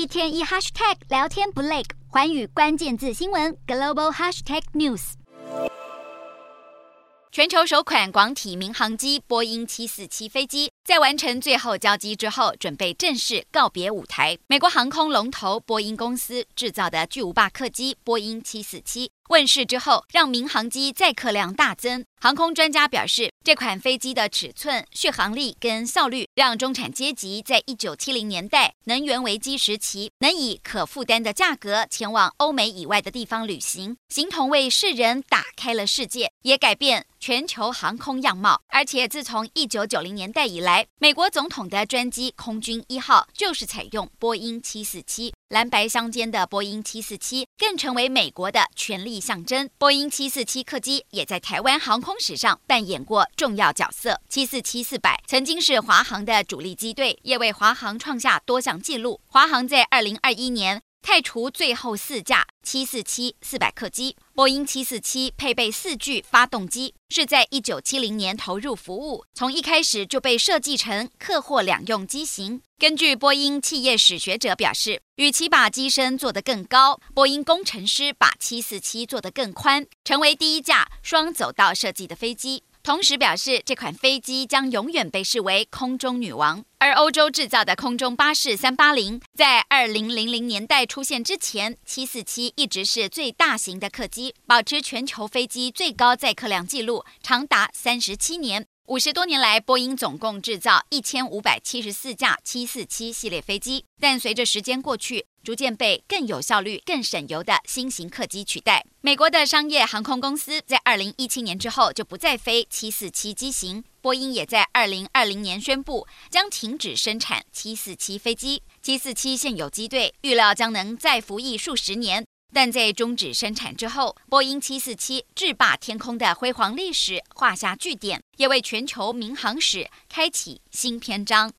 一天一 hashtag 聊天不累，环宇关键字新闻 global hashtag news。全球首款广体民航机波音七四七飞机，在完成最后交机之后，准备正式告别舞台。美国航空龙头波音公司制造的巨无霸客机波音七四七。问世之后，让民航机载客量大增。航空专家表示，这款飞机的尺寸、续航力跟效率，让中产阶级在一九七零年代能源危机时期，能以可负担的价格前往欧美以外的地方旅行，形同为世人打开了世界，也改变全球航空样貌。而且，自从一九九零年代以来，美国总统的专机空军一号就是采用波音七四七。蓝白相间的波音七四七更成为美国的权力象征。波音七四七客机也在台湾航空史上扮演过重要角色。七四七四百曾经是华航的主力机队，也为华航创下多项纪录。华航在二零二一年。汰除最后四架七四七四百客机，波音七四七配备四具发动机，是在一九七零年投入服务，从一开始就被设计成客货两用机型。根据波音企业史学者表示，与其把机身做得更高，波音工程师把七四七做得更宽，成为第一架双走道设计的飞机。同时表示，这款飞机将永远被视为空中女王。而欧洲制造的空中巴士三八零，在二零零零年代出现之前，七四七一直是最大型的客机，保持全球飞机最高载客量纪录，长达三十七年。五十多年来，波音总共制造一千五百七十四架七四七系列飞机，但随着时间过去，逐渐被更有效率、更省油的新型客机取代。美国的商业航空公司在二零一七年之后就不再飞七四七机型，波音也在二零二零年宣布将停止生产七四七飞机。七四七现有机队预料将能再服役数十年。但在终止生产之后，波音747制霸天空的辉煌历史画下句点，也为全球民航史开启新篇章。